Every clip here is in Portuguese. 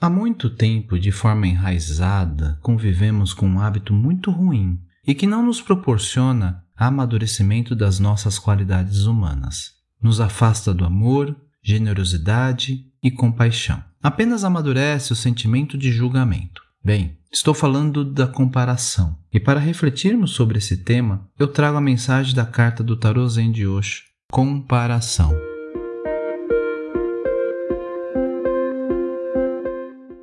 Há muito tempo, de forma enraizada, convivemos com um hábito muito ruim e que não nos proporciona amadurecimento das nossas qualidades humanas. Nos afasta do amor, generosidade e compaixão. Apenas amadurece o sentimento de julgamento. Bem, estou falando da comparação. E para refletirmos sobre esse tema, eu trago a mensagem da carta do Tarô Zen de Osho, comparação.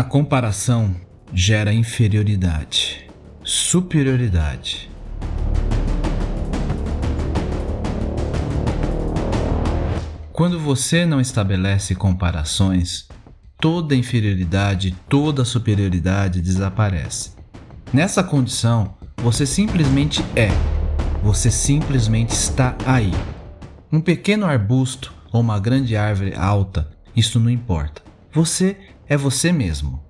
A comparação gera inferioridade, superioridade. Quando você não estabelece comparações, toda inferioridade, toda superioridade desaparece. Nessa condição, você simplesmente é, você simplesmente está aí. Um pequeno arbusto ou uma grande árvore alta, isso não importa. Você é você mesmo.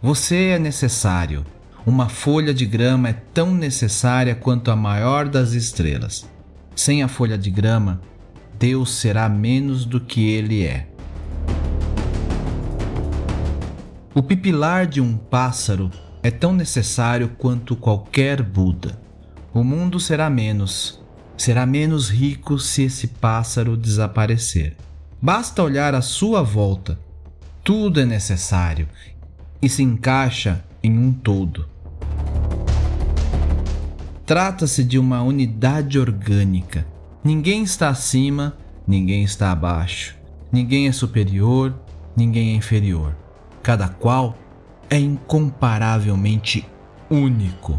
Você é necessário. Uma folha de grama é tão necessária quanto a maior das estrelas. Sem a folha de grama, Deus será menos do que ele é. O pipilar de um pássaro é tão necessário quanto qualquer Buda. O mundo será menos, será menos rico se esse pássaro desaparecer. Basta olhar à sua volta tudo é necessário e se encaixa em um todo. Trata-se de uma unidade orgânica. Ninguém está acima, ninguém está abaixo. Ninguém é superior, ninguém é inferior. Cada qual é incomparavelmente único.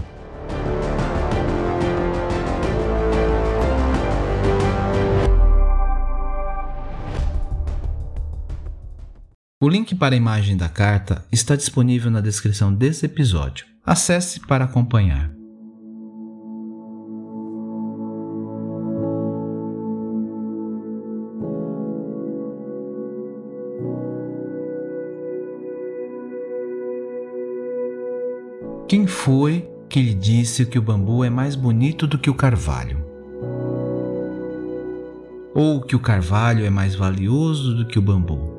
O link para a imagem da carta está disponível na descrição desse episódio. Acesse para acompanhar. Quem foi que lhe disse que o bambu é mais bonito do que o carvalho? Ou que o carvalho é mais valioso do que o bambu?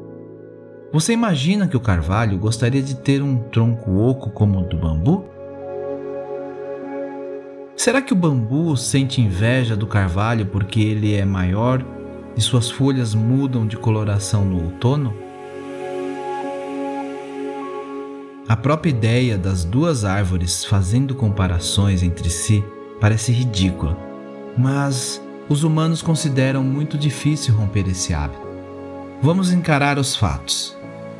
Você imagina que o carvalho gostaria de ter um tronco oco como o do bambu? Será que o bambu sente inveja do carvalho porque ele é maior e suas folhas mudam de coloração no outono? A própria ideia das duas árvores fazendo comparações entre si parece ridícula, mas os humanos consideram muito difícil romper esse hábito. Vamos encarar os fatos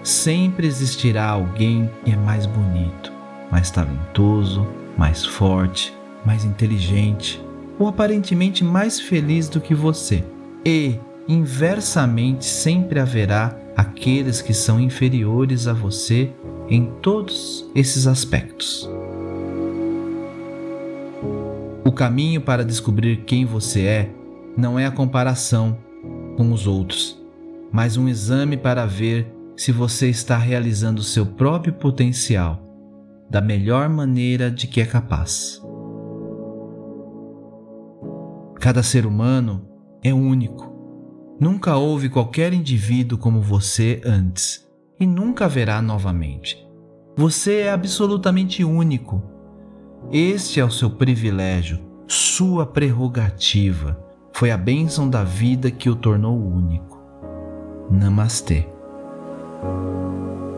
sempre existirá alguém que é mais bonito, mais talentoso, mais forte, mais inteligente ou aparentemente mais feliz do que você. E, inversamente, sempre haverá aqueles que são inferiores a você em todos esses aspectos. O caminho para descobrir quem você é não é a comparação com os outros, mas um exame para ver se você está realizando seu próprio potencial da melhor maneira de que é capaz. Cada ser humano é único. Nunca houve qualquer indivíduo como você antes e nunca haverá novamente. Você é absolutamente único. Este é o seu privilégio, sua prerrogativa. Foi a bênção da vida que o tornou único. Namastê. うん。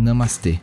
Namastê.